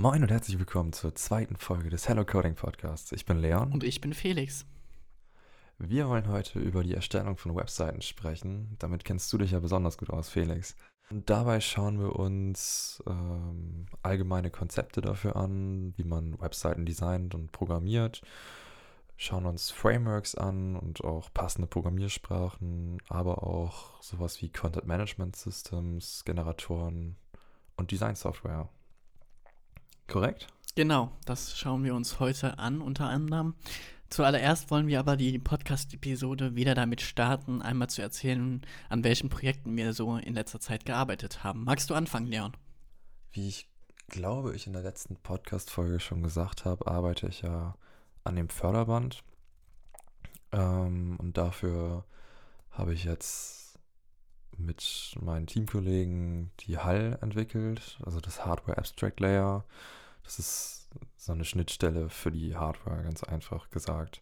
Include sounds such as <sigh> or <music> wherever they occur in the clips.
Moin und herzlich willkommen zur zweiten Folge des Hello Coding Podcasts. Ich bin Leon. Und ich bin Felix. Wir wollen heute über die Erstellung von Webseiten sprechen. Damit kennst du dich ja besonders gut aus, Felix. Und dabei schauen wir uns ähm, allgemeine Konzepte dafür an, wie man Webseiten designt und programmiert. Schauen uns Frameworks an und auch passende Programmiersprachen, aber auch sowas wie Content Management Systems, Generatoren und Design Software. Korrekt? Genau, das schauen wir uns heute an, unter anderem. Zuallererst wollen wir aber die Podcast-Episode wieder damit starten, einmal zu erzählen, an welchen Projekten wir so in letzter Zeit gearbeitet haben. Magst du anfangen, Leon? Wie ich glaube, ich in der letzten Podcast-Folge schon gesagt habe, arbeite ich ja an dem Förderband. Ähm, und dafür habe ich jetzt mit meinen Teamkollegen die HAL entwickelt, also das Hardware Abstract Layer. Das ist so eine Schnittstelle für die Hardware, ganz einfach gesagt.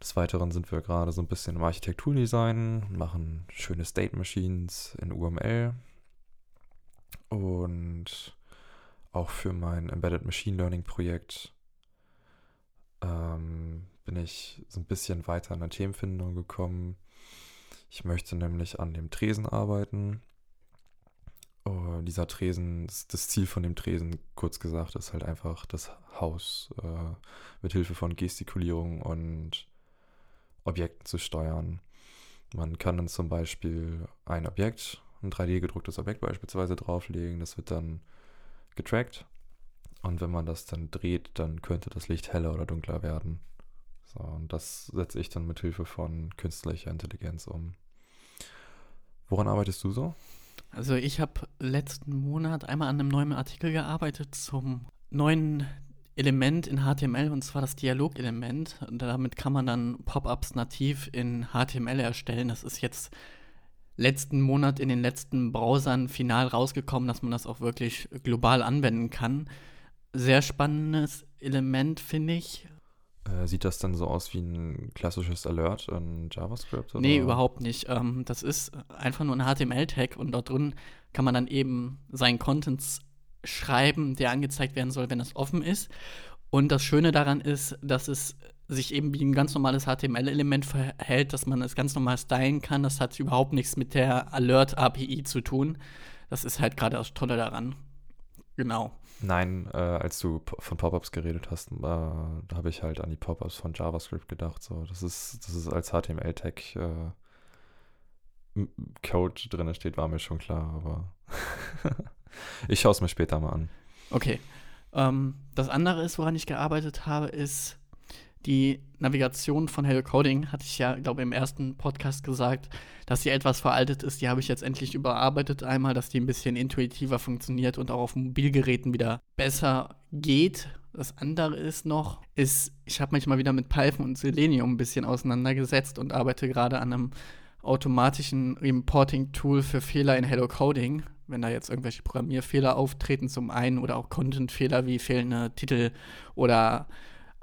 Des Weiteren sind wir gerade so ein bisschen im Architekturdesign, machen schöne State Machines in UML und auch für mein Embedded Machine Learning Projekt ähm, bin ich so ein bisschen weiter in der Themenfindung gekommen. Ich möchte nämlich an dem Tresen arbeiten Oh, dieser Tresen, das Ziel von dem Tresen, kurz gesagt, ist halt einfach das Haus äh, mit Hilfe von Gestikulierung und Objekten zu steuern. Man kann dann zum Beispiel ein Objekt, ein 3D-gedrucktes Objekt beispielsweise drauflegen, das wird dann getrackt. Und wenn man das dann dreht, dann könnte das Licht heller oder dunkler werden. So, und das setze ich dann mit Hilfe von künstlicher Intelligenz um. Woran arbeitest du so? Also ich habe letzten Monat einmal an einem neuen Artikel gearbeitet zum neuen Element in HTML und zwar das Dialogelement. Damit kann man dann Pop-ups nativ in HTML erstellen. Das ist jetzt letzten Monat in den letzten Browsern final rausgekommen, dass man das auch wirklich global anwenden kann. Sehr spannendes Element, finde ich. Äh, sieht das dann so aus wie ein klassisches Alert in JavaScript? Oder? Nee, überhaupt nicht. Ähm, das ist einfach nur ein HTML-Tag und dort drin kann man dann eben seinen Contents schreiben, der angezeigt werden soll, wenn das offen ist. Und das Schöne daran ist, dass es sich eben wie ein ganz normales HTML-Element verhält, dass man es ganz normal stylen kann. Das hat überhaupt nichts mit der Alert-API zu tun. Das ist halt gerade das Tolle daran. Genau. Nein, äh, als du von Pop-ups geredet hast, äh, habe ich halt an die Pop-ups von JavaScript gedacht. So, das ist, das ist als HTML-Tag äh, Code drin steht, war mir schon klar, aber <laughs> ich schaue es mir später mal an. Okay. Ähm, das andere ist, woran ich gearbeitet habe, ist die Navigation von Hello Coding, hatte ich ja, glaube ich, im ersten Podcast gesagt, dass sie etwas veraltet ist. Die habe ich jetzt endlich überarbeitet einmal, dass die ein bisschen intuitiver funktioniert und auch auf Mobilgeräten wieder besser geht. Das andere ist noch, ist, ich habe mich mal wieder mit Python und Selenium ein bisschen auseinandergesetzt und arbeite gerade an einem automatischen Reporting-Tool für Fehler in Hello Coding. Wenn da jetzt irgendwelche Programmierfehler auftreten, zum einen oder auch Content-Fehler wie fehlende Titel oder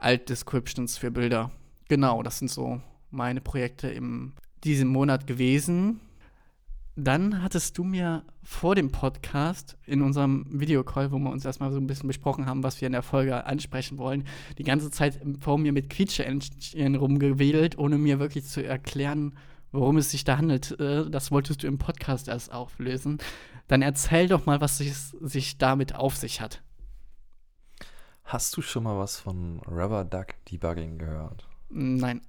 Alt-Descriptions für Bilder. Genau, das sind so meine Projekte in diesem Monat gewesen. Dann hattest du mir vor dem Podcast in unserem Videocall, wo wir uns erstmal so ein bisschen besprochen haben, was wir in der Folge ansprechen wollen, die ganze Zeit vor mir mit Quietsche-Entchen rumgewedelt, ohne mir wirklich zu erklären, worum es sich da handelt. Äh, das wolltest du im Podcast erst auflösen. Dann erzähl doch mal, was es sich damit auf sich hat. Hast du schon mal was von Rubber Duck Debugging gehört? Nein.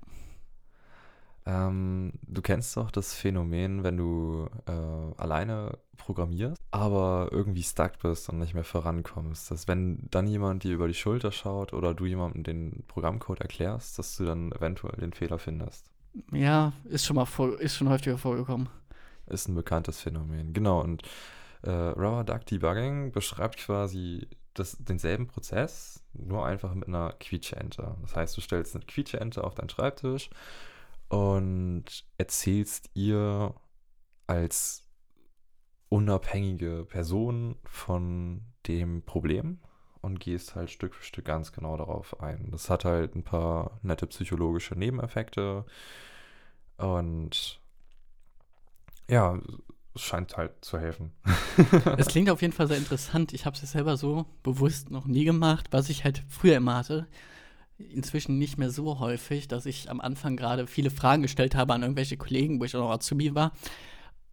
Ähm, du kennst doch das Phänomen, wenn du äh, alleine programmierst, aber irgendwie stuck bist und nicht mehr vorankommst. Dass wenn dann jemand dir über die Schulter schaut oder du jemandem den Programmcode erklärst, dass du dann eventuell den Fehler findest. Ja, ist schon mal vor, ist schon häufiger vorgekommen. Ist ein bekanntes Phänomen, genau. Und äh, Rubber Duck Debugging beschreibt quasi das, denselben Prozess, nur einfach mit einer Quietsche-Ente. Das heißt, du stellst eine Quietsche-Ente auf deinen Schreibtisch und erzählst ihr als unabhängige Person von dem Problem und gehst halt Stück für Stück ganz genau darauf ein. Das hat halt ein paar nette psychologische Nebeneffekte und ja, scheint halt zu helfen. Es klingt auf jeden Fall sehr interessant. Ich habe es selber so bewusst noch nie gemacht, was ich halt früher immer hatte. Inzwischen nicht mehr so häufig, dass ich am Anfang gerade viele Fragen gestellt habe an irgendwelche Kollegen, wo ich auch noch Azubi war.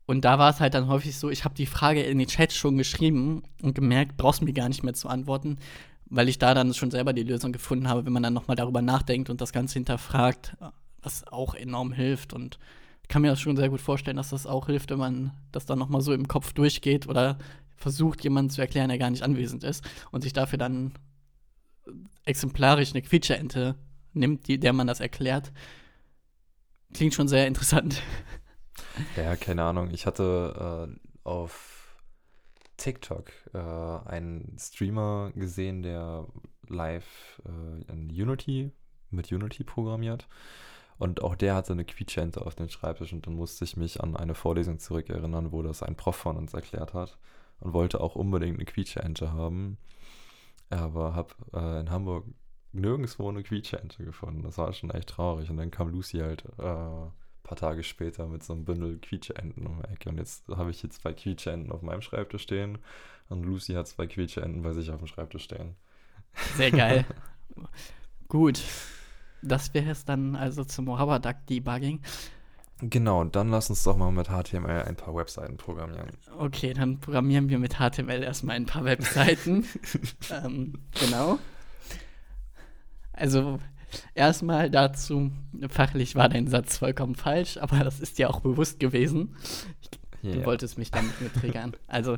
Und da war es halt dann häufig so, ich habe die Frage in den Chat schon geschrieben und gemerkt, brauchst mir gar nicht mehr zu antworten, weil ich da dann schon selber die Lösung gefunden habe, wenn man dann nochmal darüber nachdenkt und das Ganze hinterfragt, was auch enorm hilft. Und kann mir das schon sehr gut vorstellen, dass das auch hilft, wenn man das dann nochmal so im Kopf durchgeht oder versucht, jemanden zu erklären, der gar nicht anwesend ist und sich dafür dann exemplarisch eine Quietscherente nimmt, die, der man das erklärt. Klingt schon sehr interessant. Ja, keine Ahnung. Ich hatte äh, auf TikTok äh, einen Streamer gesehen, der live äh, in Unity, mit Unity programmiert. Und auch der hatte eine Quietschente auf dem Schreibtisch und dann musste ich mich an eine Vorlesung zurückerinnern, wo das ein Prof von uns erklärt hat und wollte auch unbedingt eine Quietschente haben. Aber habe äh, in Hamburg nirgendwo eine Quietschente gefunden. Das war schon echt traurig. Und dann kam Lucy halt äh, paar Tage später mit so einem Bündel Quietscheenten um die Ecke. Und jetzt habe ich jetzt zwei Quietscheenten auf meinem Schreibtisch stehen und Lucy hat zwei Quietscheenten bei sich auf dem Schreibtisch stehen. Sehr geil. <laughs> Gut. Das wäre es dann also zum Rubber-Duck-Debugging. Genau, dann lass uns doch mal mit HTML ein paar Webseiten programmieren. Okay, dann programmieren wir mit HTML erstmal ein paar Webseiten. <laughs> ähm, genau. Also Erstmal dazu, fachlich war dein Satz vollkommen falsch, aber das ist ja auch bewusst gewesen. Du yeah. wolltest mich damit mit triggern. Also,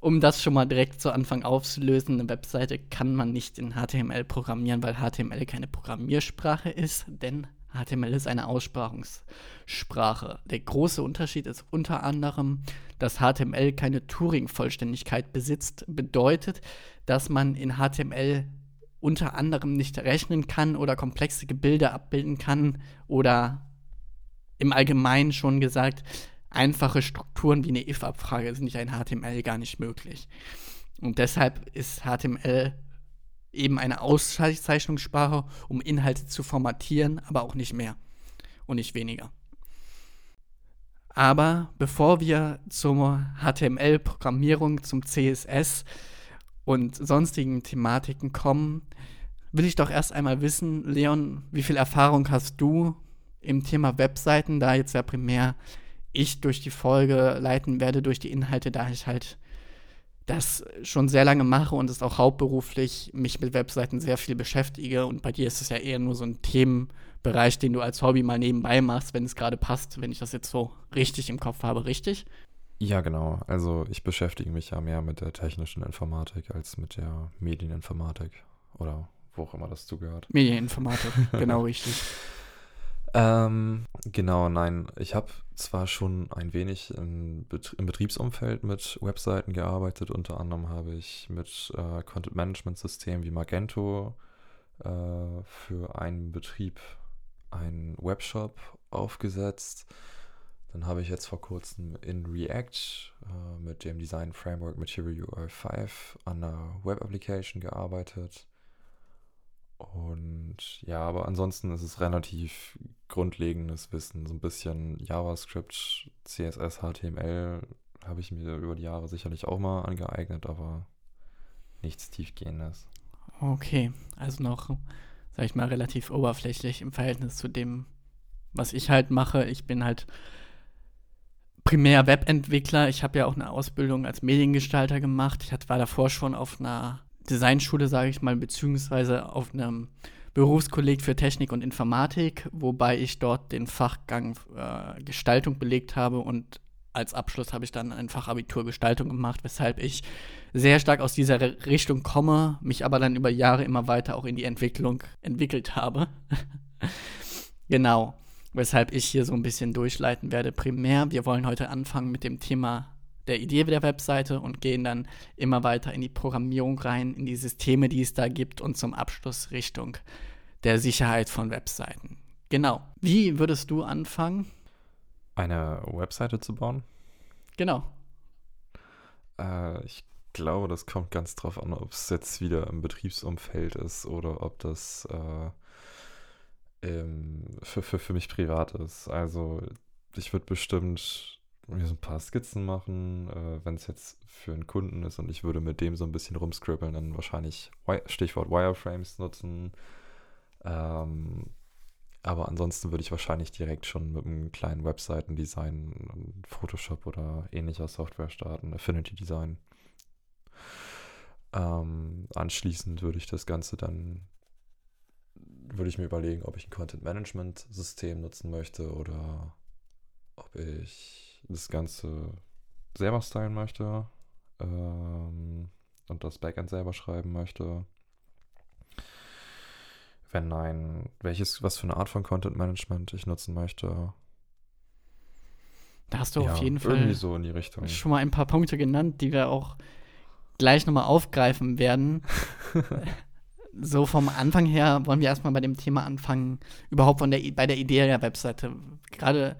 um das schon mal direkt zu Anfang aufzulösen, eine Webseite kann man nicht in HTML programmieren, weil HTML keine Programmiersprache ist, denn HTML ist eine Aussprachungssprache. Der große Unterschied ist unter anderem, dass HTML keine Turing-Vollständigkeit besitzt, bedeutet, dass man in HTML unter anderem nicht rechnen kann oder komplexe Gebilde abbilden kann oder im Allgemeinen schon gesagt, einfache Strukturen wie eine if-Abfrage sind nicht in HTML gar nicht möglich. Und deshalb ist HTML eben eine Auszeichnungssprache, um Inhalte zu formatieren, aber auch nicht mehr und nicht weniger. Aber bevor wir zur HTML-Programmierung, zum CSS und sonstigen Thematiken kommen, will ich doch erst einmal wissen, Leon, wie viel Erfahrung hast du im Thema Webseiten, da jetzt ja primär ich durch die Folge leiten werde, durch die Inhalte, da ich halt das schon sehr lange mache und es auch hauptberuflich mich mit Webseiten sehr viel beschäftige. Und bei dir ist es ja eher nur so ein Themenbereich, den du als Hobby mal nebenbei machst, wenn es gerade passt, wenn ich das jetzt so richtig im Kopf habe, richtig? Ja, genau. Also ich beschäftige mich ja mehr mit der technischen Informatik als mit der Medieninformatik oder wo auch immer das zugehört. Medieninformatik, <laughs> genau richtig. Ähm, genau, nein. Ich habe zwar schon ein wenig im, Bet im, Betriebsumfeld mit Webseiten gearbeitet. Unter anderem habe ich mit äh, Content-Management-Systemen wie Magento äh, für einen Betrieb einen Webshop aufgesetzt. Dann habe ich jetzt vor kurzem in React äh, mit dem Design Framework Material UI 5 an einer Web Application gearbeitet. Und ja, aber ansonsten ist es relativ grundlegendes Wissen. So ein bisschen JavaScript, CSS, HTML habe ich mir über die Jahre sicherlich auch mal angeeignet, aber nichts tiefgehendes. Okay, also noch, sag ich mal, relativ oberflächlich im Verhältnis zu dem, was ich halt mache. Ich bin halt primär Webentwickler. Ich habe ja auch eine Ausbildung als Mediengestalter gemacht. Ich war davor schon auf einer Designschule, sage ich mal, beziehungsweise auf einem Berufskolleg für Technik und Informatik, wobei ich dort den Fachgang äh, Gestaltung belegt habe und als Abschluss habe ich dann ein Fachabitur Gestaltung gemacht, weshalb ich sehr stark aus dieser Richtung komme, mich aber dann über Jahre immer weiter auch in die Entwicklung entwickelt habe. <laughs> genau weshalb ich hier so ein bisschen durchleiten werde. Primär, wir wollen heute anfangen mit dem Thema der Idee der Webseite und gehen dann immer weiter in die Programmierung rein, in die Systeme, die es da gibt und zum Abschluss Richtung der Sicherheit von Webseiten. Genau. Wie würdest du anfangen? Eine Webseite zu bauen? Genau. Äh, ich glaube, das kommt ganz drauf an, ob es jetzt wieder im Betriebsumfeld ist oder ob das äh, ähm, für, für, für mich privat ist. Also ich würde bestimmt mir so ein paar Skizzen machen. Äh, Wenn es jetzt für einen Kunden ist und ich würde mit dem so ein bisschen rumscribbeln, dann wahrscheinlich Stichwort Wireframes nutzen. Ähm, aber ansonsten würde ich wahrscheinlich direkt schon mit einem kleinen Webseitendesign, Photoshop oder ähnlicher Software starten, Affinity Design. Ähm, anschließend würde ich das Ganze dann, würde ich mir überlegen, ob ich ein Content Management System nutzen möchte oder ob ich das Ganze selber stylen möchte ähm, und das Backend selber schreiben möchte. Wenn nein, welches, was für eine Art von Content Management ich nutzen möchte. Da hast du ja, auf jeden irgendwie Fall so in die Richtung. schon mal ein paar Punkte genannt, die wir auch gleich nochmal aufgreifen werden. <laughs> so vom Anfang her wollen wir erstmal bei dem Thema anfangen, überhaupt von der, bei der Idee der Webseite. Gerade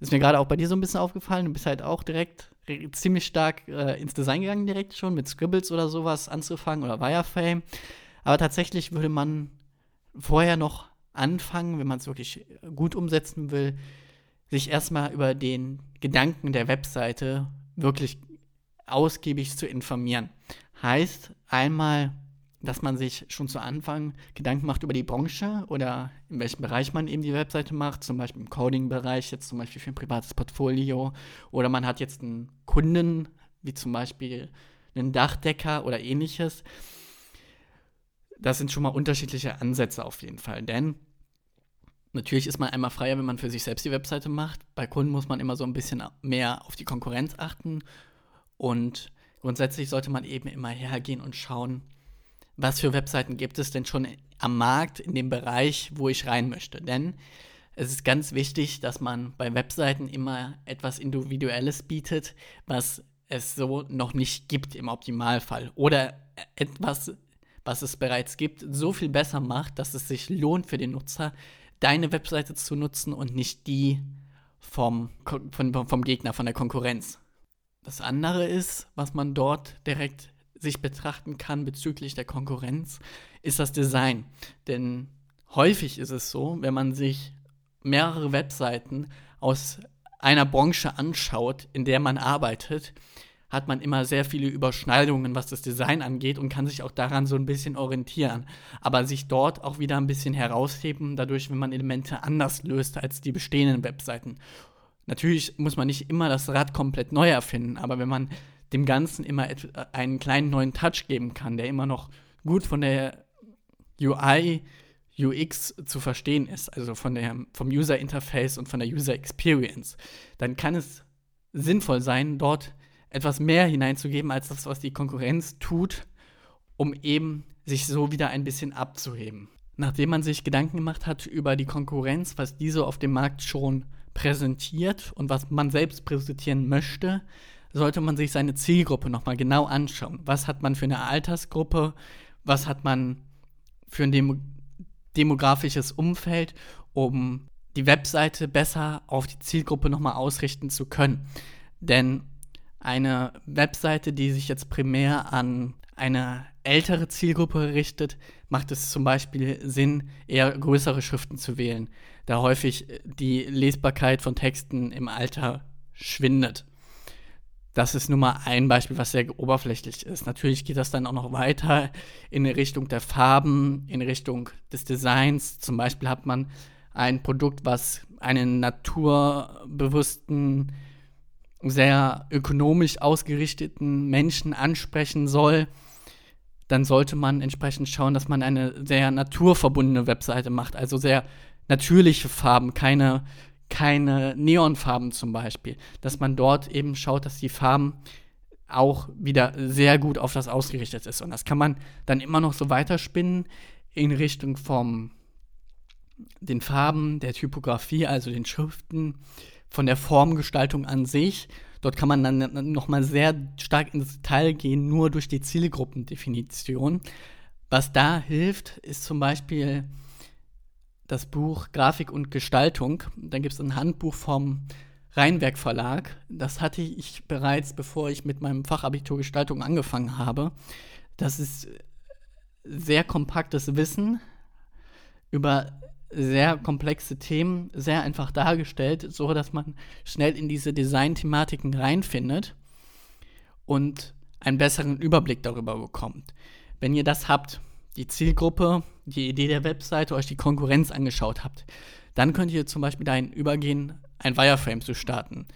ist mir gerade auch bei dir so ein bisschen aufgefallen, du bist halt auch direkt re- ziemlich stark äh, ins Design gegangen, direkt schon mit Scribbles oder sowas anzufangen oder Wireframe. Aber tatsächlich würde man vorher noch anfangen, wenn man es wirklich gut umsetzen will, sich erstmal über den Gedanken der Webseite wirklich ausgiebig zu informieren. Heißt einmal, dass man sich schon zu Anfang Gedanken macht über die Branche oder in welchem Bereich man eben die Webseite macht, zum Beispiel im Coding-Bereich, jetzt zum Beispiel für ein privates Portfolio oder man hat jetzt einen Kunden, wie zum Beispiel einen Dachdecker oder ähnliches. Das sind schon mal unterschiedliche Ansätze auf jeden Fall, denn Natürlich ist man einmal freier, wenn man für sich selbst die Webseite macht. Bei Kunden muss man immer so ein bisschen mehr auf die Konkurrenz achten. Und grundsätzlich sollte man eben immer hergehen und schauen, was für Webseiten gibt es denn schon am Markt in dem Bereich, wo ich rein möchte. Denn es ist ganz wichtig, dass man bei Webseiten immer etwas Individuelles bietet, was es so noch nicht gibt im Optimalfall. Oder etwas, was es bereits gibt, so viel besser macht, dass es sich lohnt für den Nutzer, deine Webseite zu nutzen und nicht die vom, von, vom Gegner, von der Konkurrenz. Das andere ist, was man dort direkt sich betrachten kann bezüglich der Konkurrenz, ist das Design. Denn häufig ist es so, wenn man sich mehrere Webseiten aus einer Branche anschaut, in der man arbeitet, hat man immer sehr viele Überschneidungen, was das Design angeht und kann sich auch daran so ein bisschen orientieren. Aber sich dort auch wieder ein bisschen herausheben, dadurch, wenn man Elemente anders löst als die bestehenden Webseiten. Natürlich muss man nicht immer das Rad komplett neu erfinden, aber wenn man dem Ganzen immer et- einen kleinen neuen Touch geben kann, der immer noch gut von der UI, UX zu verstehen ist, also von der, vom User Interface und von der User Experience, dann kann es sinnvoll sein, dort etwas mehr hineinzugeben als das, was die Konkurrenz tut, um eben sich so wieder ein bisschen abzuheben. Nachdem man sich Gedanken gemacht hat über die Konkurrenz, was diese auf dem Markt schon präsentiert und was man selbst präsentieren möchte, sollte man sich seine Zielgruppe nochmal genau anschauen. Was hat man für eine Altersgruppe? Was hat man für ein Demo demografisches Umfeld, um die Webseite besser auf die Zielgruppe nochmal ausrichten zu können? Denn eine Webseite, die sich jetzt primär an eine ältere Zielgruppe richtet, macht es zum Beispiel Sinn, eher größere Schriften zu wählen, da häufig die Lesbarkeit von Texten im Alter schwindet. Das ist nur mal ein Beispiel, was sehr oberflächlich ist. Natürlich geht das dann auch noch weiter in Richtung der Farben, in Richtung des Designs. Zum Beispiel hat man ein Produkt, was einen naturbewussten, sehr ökonomisch ausgerichteten Menschen ansprechen soll. Dann sollte man entsprechend schauen, dass man eine sehr naturverbundene Webseite macht, also sehr natürliche Farben, keine keine Neonfarben zum Beispiel, dass man dort eben schaut, dass die Farben auch wieder sehr gut auf das ausgerichtet ist. Und das kann man dann immer noch so weiterspinnen in Richtung vom den Farben, der Typografie, also den Schriften, von der Formgestaltung an sich. Dort kann man dann nochmal sehr stark ins Detail gehen, nur durch die Zielgruppendefinition. Was da hilft, ist zum Beispiel das Buch Grafik und Gestaltung. Dann gibt es ein Handbuch vom Rheinwerk Verlag. Das hatte ich bereits, bevor ich mit meinem Fachabitur Gestaltung angefangen habe. Das ist sehr kompaktes Wissen über sehr komplexe Themen sehr einfach dargestellt, so dass man schnell in diese Design-Thematiken reinfindet und einen besseren Überblick darüber bekommt. Wenn ihr das habt, die Zielgruppe, die Idee der Webseite, euch die Konkurrenz angeschaut habt, dann könnt ihr zum Beispiel dahin übergehen, ein Wireframe zu starten.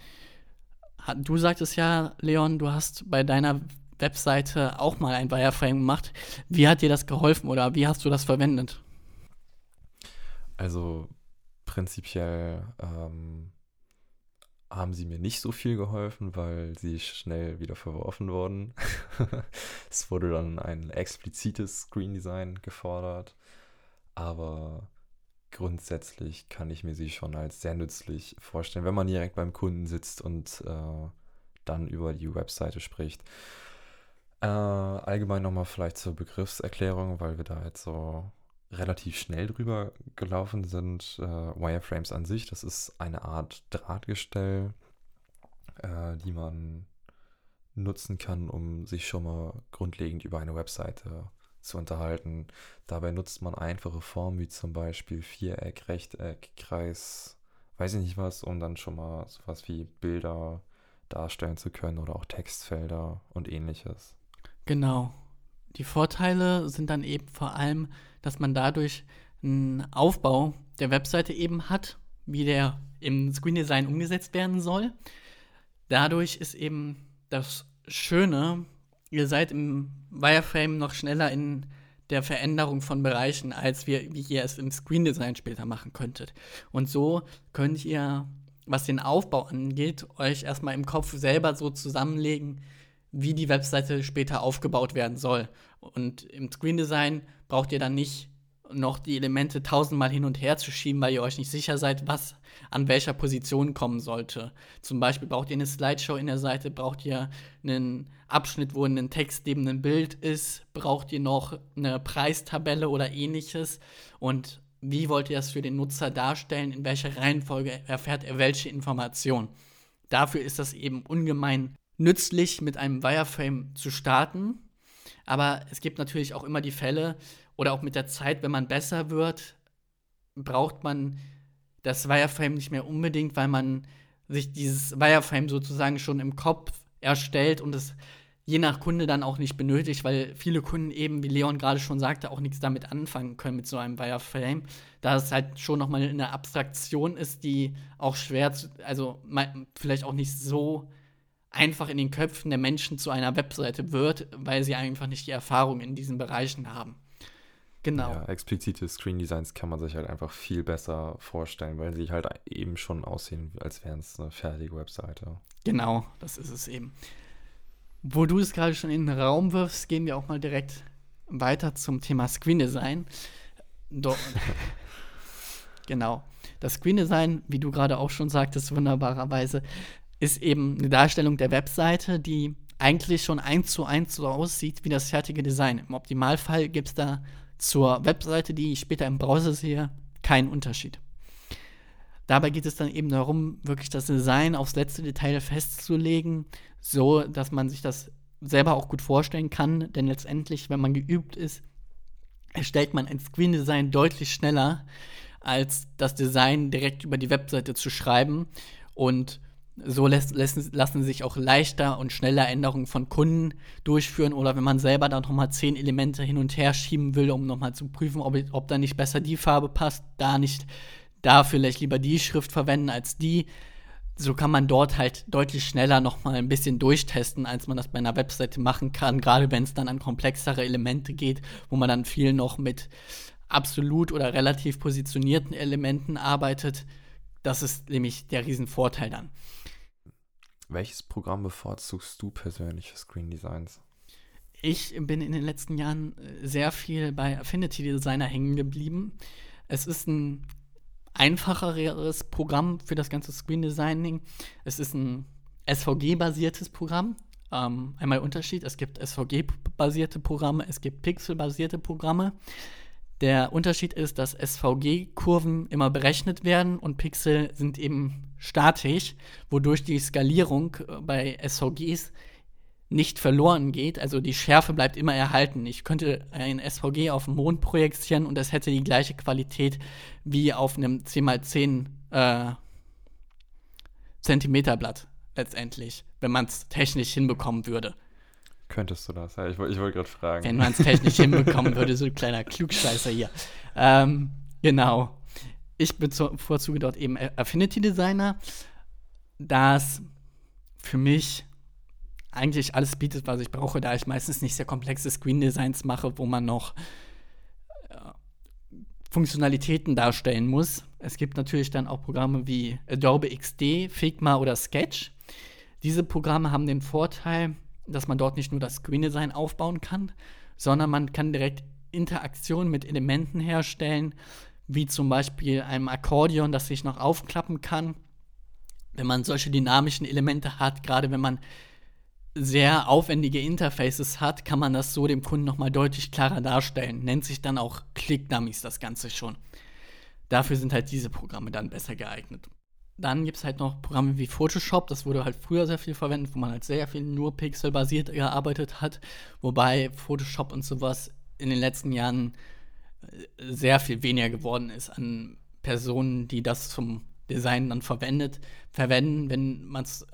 Du sagtest ja, Leon, du hast bei deiner Webseite auch mal ein Wireframe gemacht. Wie hat dir das geholfen oder wie hast du das verwendet? Also prinzipiell ähm, haben sie mir nicht so viel geholfen, weil sie schnell wieder verworfen wurden. <laughs> es wurde dann ein explizites Screen Design gefordert, aber grundsätzlich kann ich mir sie schon als sehr nützlich vorstellen, wenn man direkt beim Kunden sitzt und äh, dann über die Webseite spricht. Äh, allgemein nochmal vielleicht zur Begriffserklärung, weil wir da jetzt so relativ schnell drüber gelaufen sind. Äh, Wireframes an sich, das ist eine Art Drahtgestell, äh, die man nutzen kann, um sich schon mal grundlegend über eine Webseite zu unterhalten. Dabei nutzt man einfache Formen wie zum Beispiel Viereck, Rechteck, Kreis, weiß ich nicht was, um dann schon mal sowas wie Bilder darstellen zu können oder auch Textfelder und ähnliches. Genau. Die Vorteile sind dann eben vor allem, dass man dadurch einen Aufbau der Webseite eben hat, wie der im Screen Design umgesetzt werden soll. Dadurch ist eben das Schöne, ihr seid im Wireframe noch schneller in der Veränderung von Bereichen, als wir, wie ihr es im Screen Design später machen könntet. Und so könnt ihr, was den Aufbau angeht, euch erstmal im Kopf selber so zusammenlegen, wie die Webseite später aufgebaut werden soll. Und im Screen Design braucht ihr dann nicht noch die Elemente tausendmal hin und her zu schieben, weil ihr euch nicht sicher seid, was an welcher Position kommen sollte. Zum Beispiel braucht ihr eine Slideshow in der Seite, braucht ihr einen Abschnitt, wo ein Text neben einem Bild ist, braucht ihr noch eine Preistabelle oder ähnliches und wie wollt ihr das für den Nutzer darstellen, in welcher Reihenfolge erfährt er welche Information. Dafür ist das eben ungemein nützlich, mit einem Wireframe zu starten. Aber es gibt natürlich auch immer die Fälle oder auch mit der Zeit, wenn man besser wird, braucht man das Wireframe nicht mehr unbedingt, weil man sich dieses Wireframe sozusagen schon im Kopf erstellt und es je nach Kunde dann auch nicht benötigt, weil viele Kunden eben, wie Leon gerade schon sagte, auch nichts damit anfangen können mit so einem Wireframe, da es halt schon nochmal eine Abstraktion ist, die auch schwer, zu, also vielleicht auch nicht so einfach in den Köpfen der Menschen zu einer Webseite wird, weil sie einfach nicht die Erfahrung in diesen Bereichen haben. Genau. Ja, explizite Screen Designs kann man sich halt einfach viel besser vorstellen, weil sie halt eben schon aussehen, als wären es eine fertige Webseite. Genau, das ist es eben. Wo du es gerade schon in den Raum wirfst, gehen wir auch mal direkt weiter zum Thema Screen Design. <laughs> Genau. Das Screen Design, wie du gerade auch schon sagtest, wunderbarerweise, ist eben eine Darstellung der Webseite, die eigentlich schon eins zu eins so aussieht wie das fertige Design. Im Optimalfall gibt es da zur Webseite, die ich später im Browser sehe, keinen Unterschied. Dabei geht es dann eben darum, wirklich das Design aufs letzte Detail festzulegen, so dass man sich das selber auch gut vorstellen kann. Denn letztendlich, wenn man geübt ist, erstellt man ein Screen-Design deutlich schneller, als das Design direkt über die Webseite zu schreiben. Und so lässt, lassen, lassen sich auch leichter und schneller Änderungen von Kunden durchführen oder wenn man selber dann nochmal zehn Elemente hin und her schieben will, um nochmal zu prüfen, ob, ob da nicht besser die Farbe passt, da nicht, da vielleicht lieber die Schrift verwenden als die. So kann man dort halt deutlich schneller nochmal ein bisschen durchtesten, als man das bei einer Webseite machen kann, gerade wenn es dann an komplexere Elemente geht, wo man dann viel noch mit absolut oder relativ positionierten Elementen arbeitet. Das ist nämlich der Riesenvorteil dann. Welches Programm bevorzugst du persönlich für Screen Designs? Ich bin in den letzten Jahren äh, sehr viel bei Affinity Designer hängen geblieben. Es ist ein einfacheres Programm für das ganze Screen Designing. Es ist ein SVG-basiertes Programm. Ähm, einmal Unterschied: Es gibt SVG-basierte Programme, es gibt Pixel-basierte Programme. Der Unterschied ist, dass SVG-Kurven immer berechnet werden und Pixel sind eben statisch, wodurch die Skalierung äh, bei SVGs nicht verloren geht. Also die Schärfe bleibt immer erhalten. Ich könnte ein SVG auf den Mond projizieren und das hätte die gleiche Qualität wie auf einem 10x10 äh, Zentimeterblatt letztendlich, wenn man es technisch hinbekommen würde. Könntest du das? Ja, ich, ich wollte gerade fragen. Wenn man es technisch <laughs> hinbekommen würde, so ein kleiner Klugscheißer hier. Ähm, genau. Ich bevorzuge dort eben Affinity Designer, das für mich eigentlich alles bietet, was ich brauche, da ich meistens nicht sehr komplexe Screen Designs mache, wo man noch äh, Funktionalitäten darstellen muss. Es gibt natürlich dann auch Programme wie Adobe XD, Figma oder Sketch. Diese Programme haben den Vorteil, dass man dort nicht nur das Screen Design aufbauen kann, sondern man kann direkt Interaktionen mit Elementen herstellen, wie zum Beispiel einem Akkordeon, das sich noch aufklappen kann. Wenn man solche dynamischen Elemente hat, gerade wenn man sehr aufwendige Interfaces hat, kann man das so dem Kunden nochmal deutlich klarer darstellen. Nennt sich dann auch Click-Dummies das Ganze schon. Dafür sind halt diese Programme dann besser geeignet. Dann gibt es halt noch Programme wie Photoshop, das wurde halt früher sehr viel verwendet, wo man halt sehr viel nur pixelbasiert gearbeitet hat, wobei Photoshop und sowas in den letzten Jahren sehr viel weniger geworden ist an Personen, die das zum Design dann verwendet, verwenden. Wenn man es äh,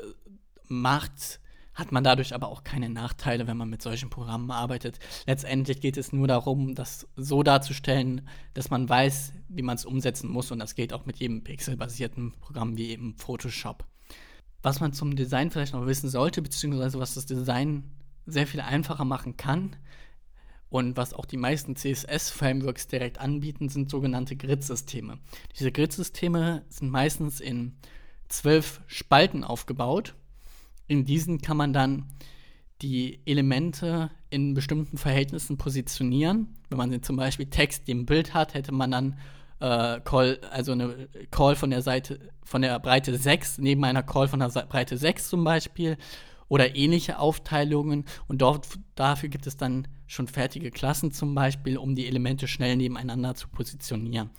macht, hat man dadurch aber auch keine Nachteile, wenn man mit solchen Programmen arbeitet. Letztendlich geht es nur darum, das so darzustellen, dass man weiß, wie man es umsetzen muss und das geht auch mit jedem pixelbasierten Programm wie eben Photoshop. Was man zum Design vielleicht noch wissen sollte, beziehungsweise was das Design sehr viel einfacher machen kann und was auch die meisten CSS-Frameworks direkt anbieten, sind sogenannte Grid-Systeme. Diese Grid-Systeme sind meistens in zwölf Spalten aufgebaut in diesen kann man dann die Elemente in bestimmten Verhältnissen positionieren. Wenn man zum Beispiel Text im Bild hat, hätte man dann äh, Call, also eine Call von der Seite, von der Breite 6 neben einer Call von der Breite 6 zum Beispiel oder ähnliche Aufteilungen. Und dort, dafür gibt es dann schon fertige Klassen zum Beispiel, um die Elemente schnell nebeneinander zu positionieren.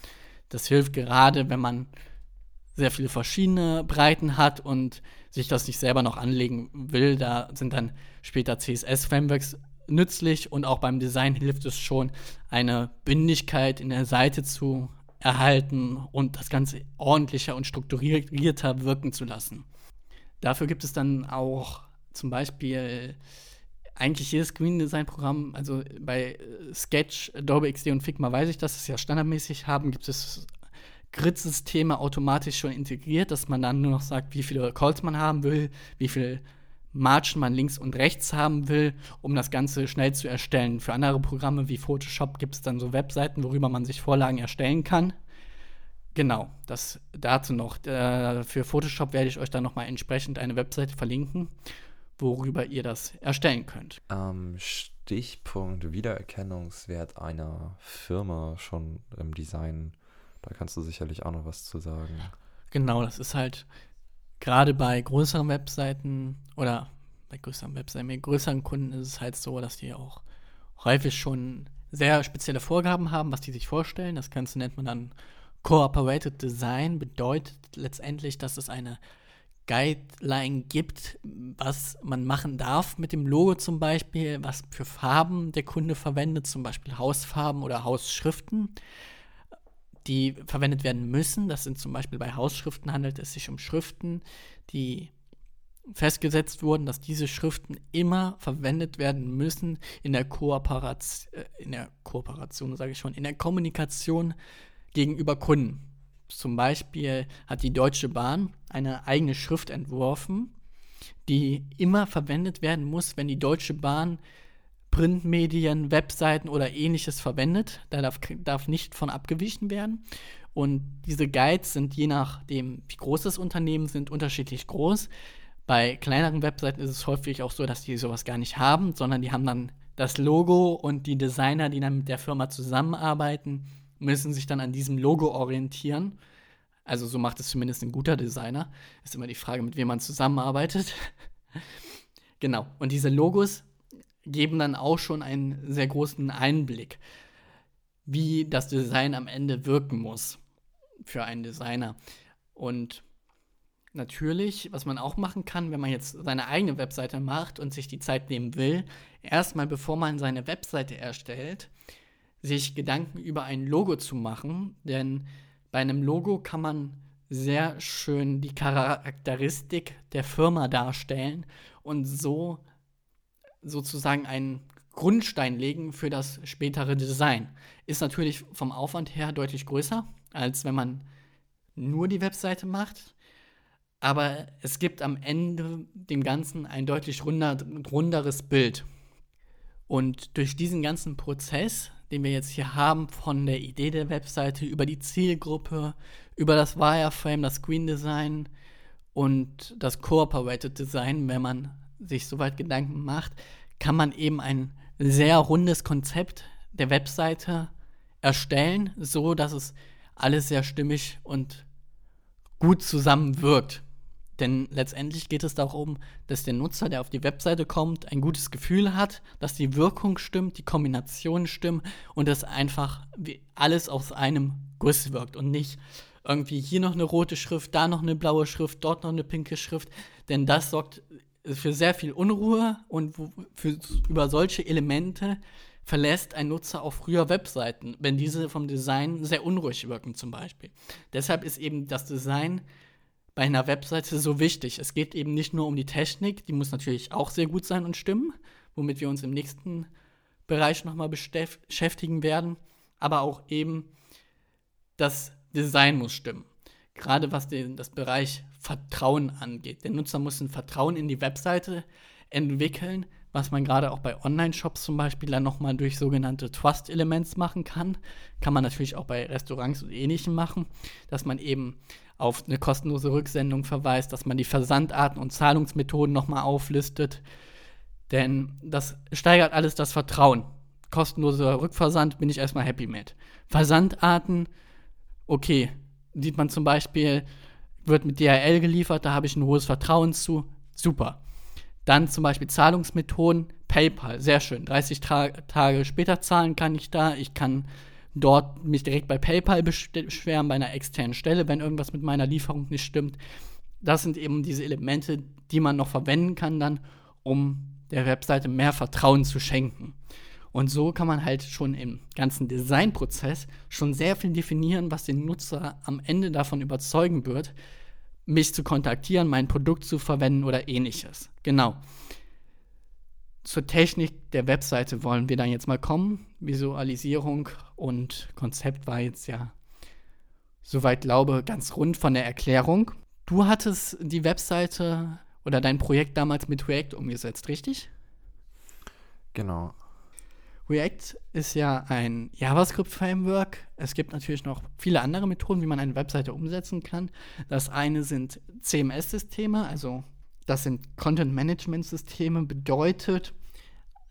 Das hilft gerade, wenn man sehr viele verschiedene Breiten hat und sich das nicht selber noch anlegen will. Da sind dann später CSS-Frameworks nützlich und auch beim Design hilft es schon, eine Bündigkeit in der Seite zu erhalten und das Ganze ordentlicher und strukturierter wirken zu lassen. Dafür gibt es dann auch zum Beispiel eigentlich jedes Screen Design Programm, also bei Sketch, Adobe XD und Figma weiß ich, dass es ja standardmäßig haben, gibt es Grid-Systeme automatisch schon integriert, dass man dann nur noch sagt, wie viele Calls man haben will, wie viel Margin man links und rechts haben will, um das Ganze schnell zu erstellen. Für andere Programme wie Photoshop gibt es dann so Webseiten, worüber man sich Vorlagen erstellen kann. Genau, das dazu noch. Äh, für Photoshop werde ich euch dann nochmal entsprechend eine Webseite verlinken, worüber ihr das erstellen könnt. Am Stichpunkt Wiedererkennungswert einer Firma schon im Design da kannst du sicherlich auch noch was zu sagen. Genau, das ist halt gerade bei größeren Webseiten oder bei größeren Webseiten, mit größeren Kunden ist es halt so, dass die auch häufig schon sehr spezielle Vorgaben haben, was die sich vorstellen. Das Ganze nennt man dann Cooperated Design, bedeutet letztendlich, dass es eine Guideline gibt, was man machen darf mit dem Logo zum Beispiel, was für Farben der Kunde verwendet, zum Beispiel Hausfarben oder Hausschriften die verwendet werden müssen. Das sind zum Beispiel bei Hausschriften handelt es sich um Schriften, die festgesetzt wurden, dass diese Schriften immer verwendet werden müssen in der Kooperation, äh, in der Kooperation, sage ich schon, in der Kommunikation gegenüber Kunden. Zum Beispiel hat die Deutsche Bahn eine eigene Schrift entworfen, die immer verwendet werden muss, wenn die Deutsche Bahn Printmedien, Webseiten oder ähnliches verwendet. Da darf, darf nicht von abgewichen werden. Und diese Guides sind je nachdem, wie groß das Unternehmen sind, unterschiedlich groß. Bei kleineren Webseiten ist es häufig auch so, dass die sowas gar nicht haben, sondern die haben dann das Logo und die Designer, die dann mit der Firma zusammenarbeiten, müssen sich dann an diesem Logo orientieren. Also so macht es zumindest ein guter Designer. Ist immer die Frage, mit wem man zusammenarbeitet. <laughs> genau. Und diese Logos geben dann auch schon einen sehr großen Einblick, wie das Design am Ende wirken muss für einen Designer. Und natürlich, was man auch machen kann, wenn man jetzt seine eigene Webseite macht und sich die Zeit nehmen will, erstmal bevor man seine Webseite erstellt, sich Gedanken über ein Logo zu machen, denn bei einem Logo kann man sehr schön die Charakteristik der Firma darstellen und so sozusagen einen Grundstein legen für das spätere Design. Ist natürlich vom Aufwand her deutlich größer, als wenn man nur die Webseite macht. Aber es gibt am Ende dem Ganzen ein deutlich runder, runderes Bild. Und durch diesen ganzen Prozess, den wir jetzt hier haben, von der Idee der Webseite über die Zielgruppe, über das Wireframe, das Screen Design und das Cooperated Design, wenn man sich soweit Gedanken macht, kann man eben ein sehr rundes Konzept der Webseite erstellen, so dass es alles sehr stimmig und gut zusammenwirkt. Denn letztendlich geht es darum, dass der Nutzer, der auf die Webseite kommt, ein gutes Gefühl hat, dass die Wirkung stimmt, die Kombinationen stimmen und dass einfach alles aus einem Guss wirkt und nicht irgendwie hier noch eine rote Schrift, da noch eine blaue Schrift, dort noch eine pinke Schrift. Denn das sorgt für sehr viel Unruhe und für, über solche Elemente verlässt ein Nutzer auch früher Webseiten, wenn diese vom Design sehr unruhig wirken zum Beispiel. Deshalb ist eben das Design bei einer Webseite so wichtig. Es geht eben nicht nur um die Technik, die muss natürlich auch sehr gut sein und stimmen, womit wir uns im nächsten Bereich nochmal beschäftigen werden, aber auch eben das Design muss stimmen. Gerade was den, das Bereich Vertrauen angeht. Der Nutzer muss ein Vertrauen in die Webseite entwickeln, was man gerade auch bei Online-Shops zum Beispiel dann nochmal durch sogenannte Trust-Elements machen kann. Kann man natürlich auch bei Restaurants und Ähnlichem machen, dass man eben auf eine kostenlose Rücksendung verweist, dass man die Versandarten und Zahlungsmethoden nochmal auflistet. Denn das steigert alles das Vertrauen. Kostenloser Rückversand bin ich erstmal happy mit. Versandarten, okay, sieht man zum Beispiel, wird mit DHL geliefert, da habe ich ein hohes Vertrauen zu, super. Dann zum Beispiel Zahlungsmethoden, PayPal, sehr schön. 30 Tra Tage später zahlen kann ich da. Ich kann dort mich direkt bei PayPal beschweren, bei einer externen Stelle, wenn irgendwas mit meiner Lieferung nicht stimmt. Das sind eben diese Elemente, die man noch verwenden kann dann, um der Webseite mehr Vertrauen zu schenken. Und so kann man halt schon im ganzen Designprozess schon sehr viel definieren, was den Nutzer am Ende davon überzeugen wird, mich zu kontaktieren, mein Produkt zu verwenden oder ähnliches. Genau. Zur Technik der Webseite wollen wir dann jetzt mal kommen. Visualisierung und Konzept war jetzt ja, soweit glaube, ganz rund von der Erklärung. Du hattest die Webseite oder dein Projekt damals mit React umgesetzt, richtig? Genau. React ist ja ein JavaScript-Framework. Es gibt natürlich noch viele andere Methoden, wie man eine Webseite umsetzen kann. Das eine sind CMS-Systeme, also das sind Content-Management-Systeme, bedeutet,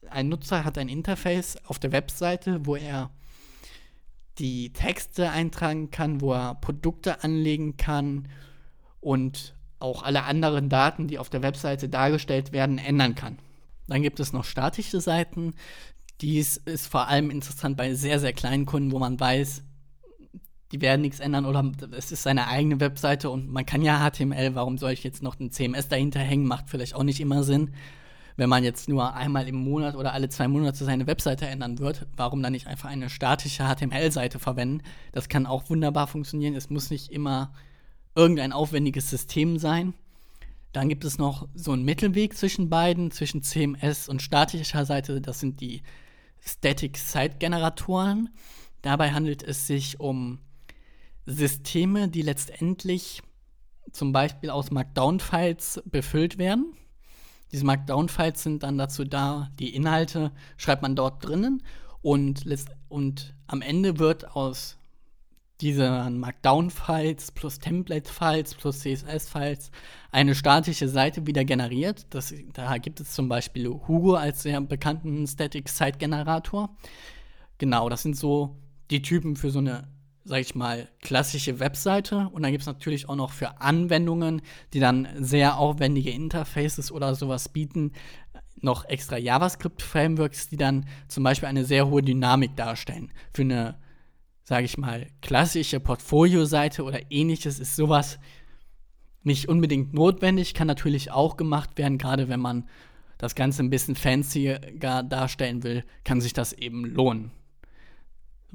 ein Nutzer hat ein Interface auf der Webseite, wo er die Texte eintragen kann, wo er Produkte anlegen kann und auch alle anderen Daten, die auf der Webseite dargestellt werden, ändern kann. Dann gibt es noch statische Seiten, dies ist vor allem interessant bei sehr, sehr kleinen Kunden, wo man weiß, die werden nichts ändern oder es ist seine eigene Webseite und man kann ja HTML, warum soll ich jetzt noch ein CMS dahinter hängen, macht vielleicht auch nicht immer Sinn. Wenn man jetzt nur einmal im Monat oder alle zwei Monate seine Webseite ändern wird, warum dann nicht einfach eine statische HTML-Seite verwenden? Das kann auch wunderbar funktionieren. Es muss nicht immer irgendein aufwendiges System sein. Dann gibt es noch so einen Mittelweg zwischen beiden, zwischen CMS und statischer Seite. Das sind die Static Site Generatoren. Dabei handelt es sich um Systeme, die letztendlich zum Beispiel aus Markdown-Files befüllt werden. Diese Markdown-Files sind dann dazu da, die Inhalte schreibt man dort drinnen und, und am Ende wird aus diese Markdown-Files plus Template-Files plus CSS-Files eine statische Seite wieder generiert. Das, da gibt es zum Beispiel Hugo als sehr bekannten Static Site Generator. Genau, das sind so die Typen für so eine, sag ich mal, klassische Webseite. Und dann gibt es natürlich auch noch für Anwendungen, die dann sehr aufwendige Interfaces oder sowas bieten, noch extra JavaScript-Frameworks, die dann zum Beispiel eine sehr hohe Dynamik darstellen. Für eine sage ich mal, klassische Portfolio-Seite oder ähnliches ist sowas nicht unbedingt notwendig, kann natürlich auch gemacht werden, gerade wenn man das Ganze ein bisschen fancier darstellen will, kann sich das eben lohnen.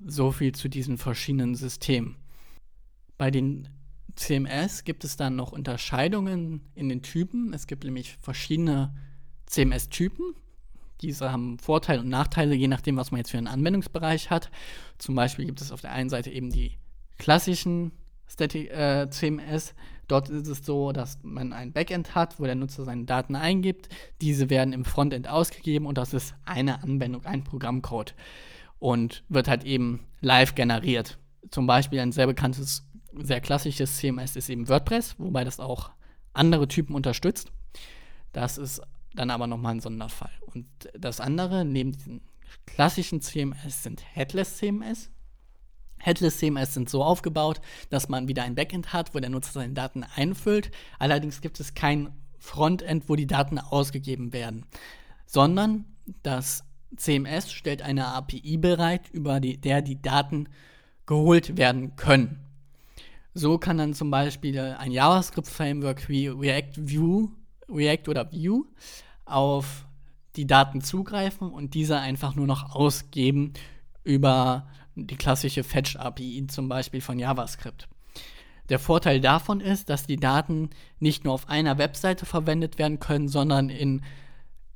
So viel zu diesen verschiedenen Systemen. Bei den CMS gibt es dann noch Unterscheidungen in den Typen. Es gibt nämlich verschiedene CMS-Typen. Diese haben Vorteile und Nachteile, je nachdem, was man jetzt für einen Anwendungsbereich hat. Zum Beispiel gibt es auf der einen Seite eben die klassischen Static, äh, CMS. Dort ist es so, dass man ein Backend hat, wo der Nutzer seine Daten eingibt. Diese werden im Frontend ausgegeben und das ist eine Anwendung, ein Programmcode. Und wird halt eben live generiert. Zum Beispiel ein sehr bekanntes, sehr klassisches CMS ist eben WordPress, wobei das auch andere Typen unterstützt. Das ist dann aber nochmal ein Sonderfall. Und das andere, neben diesen klassischen CMS, sind Headless CMS. Headless CMS sind so aufgebaut, dass man wieder ein Backend hat, wo der Nutzer seine Daten einfüllt. Allerdings gibt es kein Frontend, wo die Daten ausgegeben werden, sondern das CMS stellt eine API bereit, über die, der die Daten geholt werden können. So kann dann zum Beispiel ein JavaScript-Framework wie React View, React oder Vue auf die Daten zugreifen und diese einfach nur noch ausgeben über die klassische Fetch-API zum Beispiel von JavaScript. Der Vorteil davon ist, dass die Daten nicht nur auf einer Webseite verwendet werden können, sondern in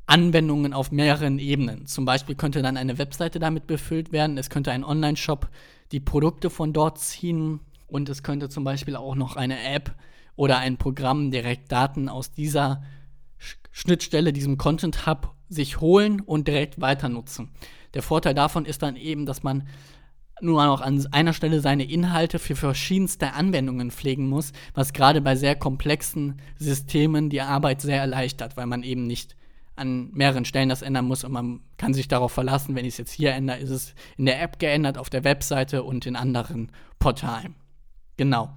Anwendungen auf mehreren Ebenen. Zum Beispiel könnte dann eine Webseite damit befüllt werden, es könnte ein Online-Shop die Produkte von dort ziehen und es könnte zum Beispiel auch noch eine App oder ein Programm direkt Daten aus dieser Schnittstelle, diesem Content Hub, sich holen und direkt weiter nutzen. Der Vorteil davon ist dann eben, dass man nur noch an einer Stelle seine Inhalte für verschiedenste Anwendungen pflegen muss, was gerade bei sehr komplexen Systemen die Arbeit sehr erleichtert, weil man eben nicht an mehreren Stellen das ändern muss und man kann sich darauf verlassen, wenn ich es jetzt hier ändere, ist es in der App geändert, auf der Webseite und in anderen Portalen. Genau.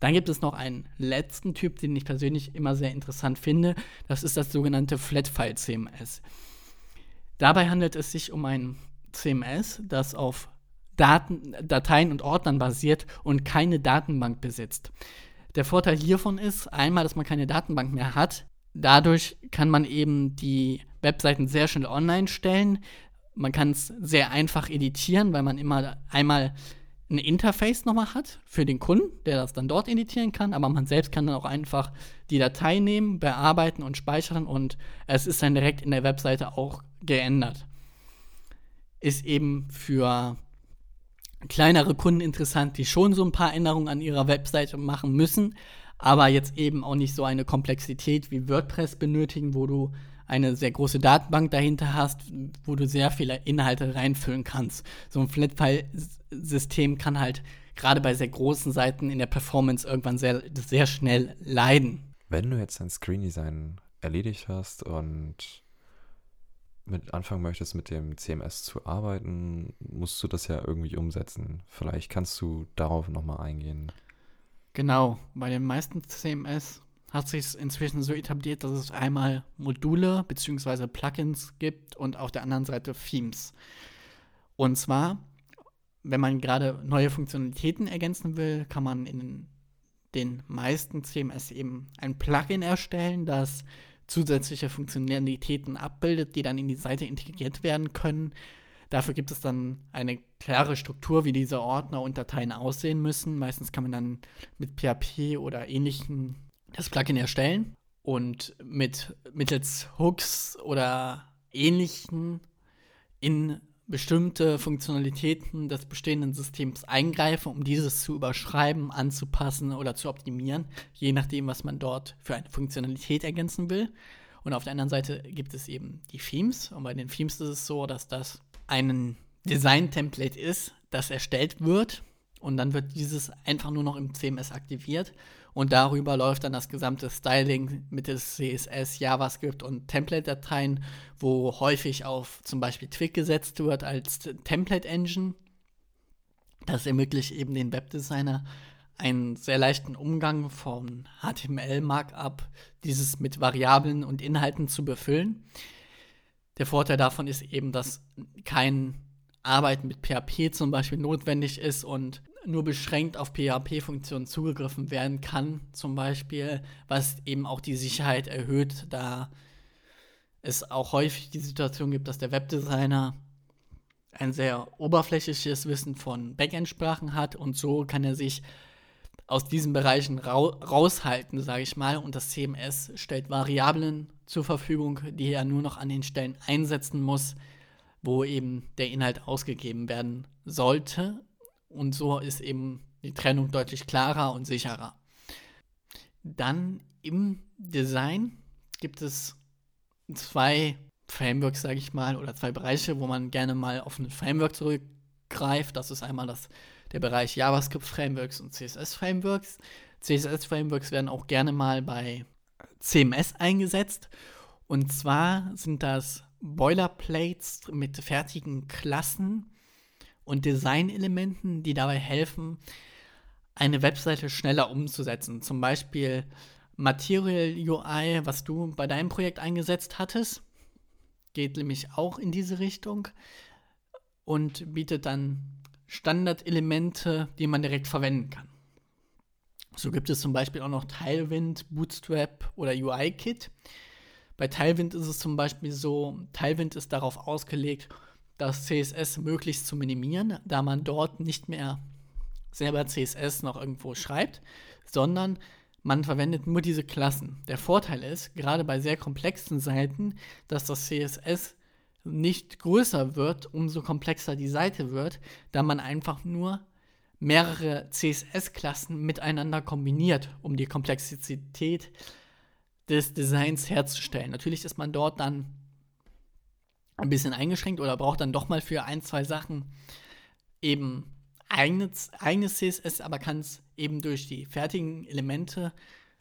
Dann gibt es noch einen letzten Typ, den ich persönlich immer sehr interessant finde. Das ist das sogenannte Flatfile CMS. Dabei handelt es sich um ein CMS, das auf Daten, Dateien und Ordnern basiert und keine Datenbank besitzt. Der Vorteil hiervon ist einmal, dass man keine Datenbank mehr hat. Dadurch kann man eben die Webseiten sehr schnell online stellen. Man kann es sehr einfach editieren, weil man immer einmal ein Interface nochmal hat für den Kunden, der das dann dort editieren kann, aber man selbst kann dann auch einfach die Datei nehmen, bearbeiten und speichern und es ist dann direkt in der Webseite auch geändert. Ist eben für kleinere Kunden interessant, die schon so ein paar Änderungen an ihrer Webseite machen müssen, aber jetzt eben auch nicht so eine Komplexität wie WordPress benötigen, wo du eine sehr große Datenbank dahinter hast, wo du sehr viele Inhalte reinfüllen kannst. So ein Flatfile-System kann halt gerade bei sehr großen Seiten in der Performance irgendwann sehr, sehr schnell leiden. Wenn du jetzt dein Screen Design erledigt hast und mit anfangen möchtest, mit dem CMS zu arbeiten, musst du das ja irgendwie umsetzen. Vielleicht kannst du darauf nochmal eingehen. Genau, bei den meisten CMS hat sich inzwischen so etabliert, dass es einmal Module bzw. Plugins gibt und auf der anderen Seite Themes. Und zwar, wenn man gerade neue Funktionalitäten ergänzen will, kann man in den meisten CMS eben ein Plugin erstellen, das zusätzliche Funktionalitäten abbildet, die dann in die Seite integriert werden können. Dafür gibt es dann eine klare Struktur, wie diese Ordner und Dateien aussehen müssen. Meistens kann man dann mit PHP oder ähnlichen das Plugin erstellen und mit mittels Hooks oder ähnlichen in bestimmte Funktionalitäten des bestehenden Systems eingreifen, um dieses zu überschreiben, anzupassen oder zu optimieren, je nachdem, was man dort für eine Funktionalität ergänzen will. Und auf der anderen Seite gibt es eben die Themes. Und bei den Themes ist es so, dass das ein Design-Template ist, das erstellt wird. Und dann wird dieses einfach nur noch im CMS aktiviert und darüber läuft dann das gesamte Styling mittels CSS, JavaScript und Template-Dateien, wo häufig auf zum Beispiel Twig gesetzt wird als Template-Engine. Das ermöglicht eben den Webdesigner einen sehr leichten Umgang von HTML-Markup, dieses mit Variablen und Inhalten zu befüllen. Der Vorteil davon ist eben, dass kein Arbeiten mit PHP zum Beispiel notwendig ist und nur beschränkt auf PHP-Funktionen zugegriffen werden kann, zum Beispiel, was eben auch die Sicherheit erhöht, da es auch häufig die Situation gibt, dass der Webdesigner ein sehr oberflächliches Wissen von Backend-Sprachen hat und so kann er sich aus diesen Bereichen ra raushalten, sage ich mal. Und das CMS stellt Variablen zur Verfügung, die er nur noch an den Stellen einsetzen muss, wo eben der Inhalt ausgegeben werden sollte. Und so ist eben die Trennung deutlich klarer und sicherer. Dann im Design gibt es zwei Frameworks, sage ich mal, oder zwei Bereiche, wo man gerne mal auf ein Framework zurückgreift. Das ist einmal das, der Bereich JavaScript-Frameworks und CSS-Frameworks. CSS-Frameworks werden auch gerne mal bei CMS eingesetzt. Und zwar sind das Boilerplates mit fertigen Klassen und Designelementen, die dabei helfen, eine Webseite schneller umzusetzen. Zum Beispiel Material UI, was du bei deinem Projekt eingesetzt hattest, geht nämlich auch in diese Richtung und bietet dann Standardelemente, die man direkt verwenden kann. So gibt es zum Beispiel auch noch Tailwind, Bootstrap oder UI-Kit. Bei Tailwind ist es zum Beispiel so, Tailwind ist darauf ausgelegt, das CSS möglichst zu minimieren, da man dort nicht mehr selber CSS noch irgendwo schreibt, sondern man verwendet nur diese Klassen. Der Vorteil ist, gerade bei sehr komplexen Seiten, dass das CSS nicht größer wird, umso komplexer die Seite wird, da man einfach nur mehrere CSS-Klassen miteinander kombiniert, um die Komplexität des Designs herzustellen. Natürlich ist man dort dann ein bisschen eingeschränkt oder braucht dann doch mal für ein, zwei Sachen eben eigenes, eigenes CSS, aber kann es eben durch die fertigen Elemente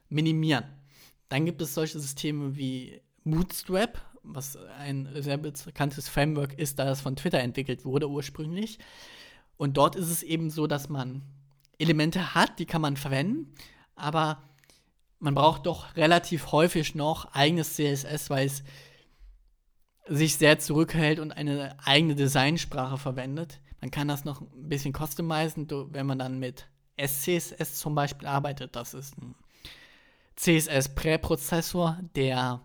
minimieren. Dann gibt es solche Systeme wie Bootstrap, was ein sehr bekanntes Framework ist, da es von Twitter entwickelt wurde ursprünglich. Und dort ist es eben so, dass man Elemente hat, die kann man verwenden, aber man braucht doch relativ häufig noch eigenes CSS, weil es sich sehr zurückhält und eine eigene Designsprache verwendet. Man kann das noch ein bisschen customizen, wenn man dann mit SCSS zum Beispiel arbeitet. Das ist ein CSS-Präprozessor, der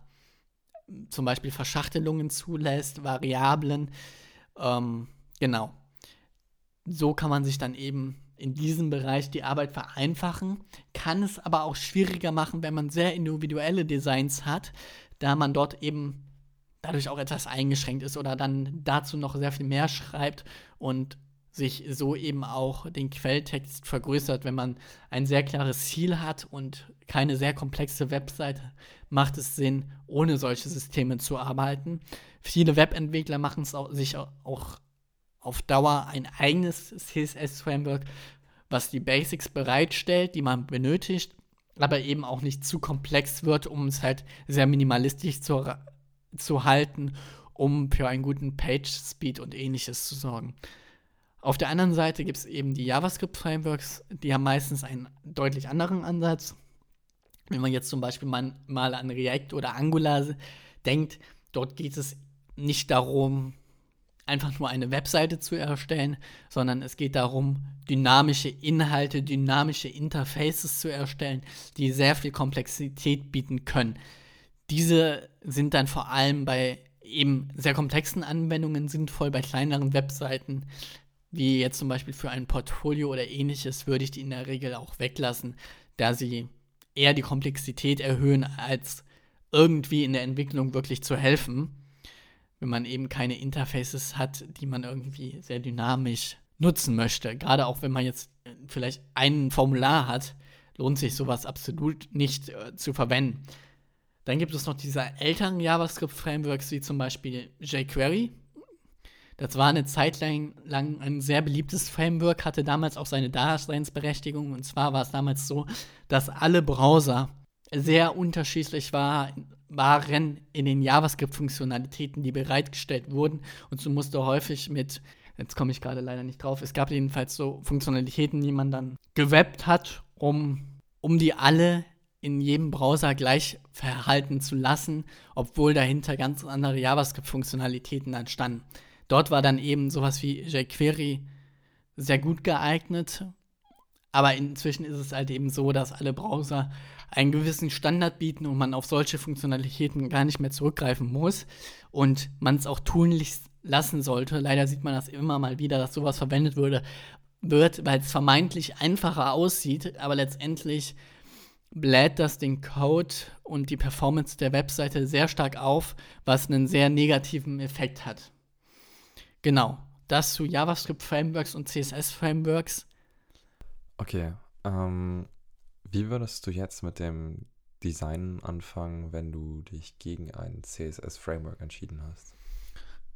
zum Beispiel Verschachtelungen zulässt, Variablen. Ähm, genau. So kann man sich dann eben in diesem Bereich die Arbeit vereinfachen, kann es aber auch schwieriger machen, wenn man sehr individuelle Designs hat, da man dort eben dadurch auch etwas eingeschränkt ist oder dann dazu noch sehr viel mehr schreibt und sich so eben auch den Quelltext vergrößert. Wenn man ein sehr klares Ziel hat und keine sehr komplexe Webseite, macht es Sinn, ohne solche Systeme zu arbeiten. Viele Webentwickler machen es sich auch auf Dauer ein eigenes CSS-Framework, was die Basics bereitstellt, die man benötigt, aber eben auch nicht zu komplex wird, um es halt sehr minimalistisch zu, zu halten, um für einen guten Page-Speed und ähnliches zu sorgen. Auf der anderen Seite gibt es eben die JavaScript-Frameworks, die haben meistens einen deutlich anderen Ansatz. Wenn man jetzt zum Beispiel mal, mal an React oder Angular denkt, dort geht es nicht darum, einfach nur eine Webseite zu erstellen, sondern es geht darum, dynamische Inhalte, dynamische Interfaces zu erstellen, die sehr viel Komplexität bieten können. Diese sind dann vor allem bei eben sehr komplexen Anwendungen sinnvoll, bei kleineren Webseiten wie jetzt zum Beispiel für ein Portfolio oder ähnliches, würde ich die in der Regel auch weglassen, da sie eher die Komplexität erhöhen, als irgendwie in der Entwicklung wirklich zu helfen, wenn man eben keine Interfaces hat, die man irgendwie sehr dynamisch nutzen möchte. Gerade auch wenn man jetzt äh, vielleicht ein Formular hat, lohnt sich sowas absolut nicht äh, zu verwenden. Dann gibt es noch diese älteren JavaScript-Frameworks, wie zum Beispiel jQuery, das war eine Zeit lang, ein sehr beliebtes Framework, hatte damals auch seine Daseinsberechtigung. Und zwar war es damals so, dass alle Browser sehr unterschiedlich war, waren in den JavaScript-Funktionalitäten, die bereitgestellt wurden. Und so musste häufig mit, jetzt komme ich gerade leider nicht drauf, es gab jedenfalls so Funktionalitäten, die man dann gewebbt hat, um, um die alle in jedem Browser gleich verhalten zu lassen, obwohl dahinter ganz andere JavaScript-Funktionalitäten entstanden. Dort war dann eben sowas wie jQuery sehr gut geeignet, Aber inzwischen ist es halt eben so, dass alle Browser einen gewissen Standard bieten und man auf solche Funktionalitäten gar nicht mehr zurückgreifen muss und man es auch tunlichst lassen sollte. Leider sieht man das immer mal wieder, dass sowas verwendet würde, wird, weil es vermeintlich einfacher aussieht, aber letztendlich bläht das den Code und die Performance der Webseite sehr stark auf, was einen sehr negativen Effekt hat. Genau, das zu JavaScript-Frameworks und CSS-Frameworks. Okay, ähm, wie würdest du jetzt mit dem Design anfangen, wenn du dich gegen ein CSS-Framework entschieden hast?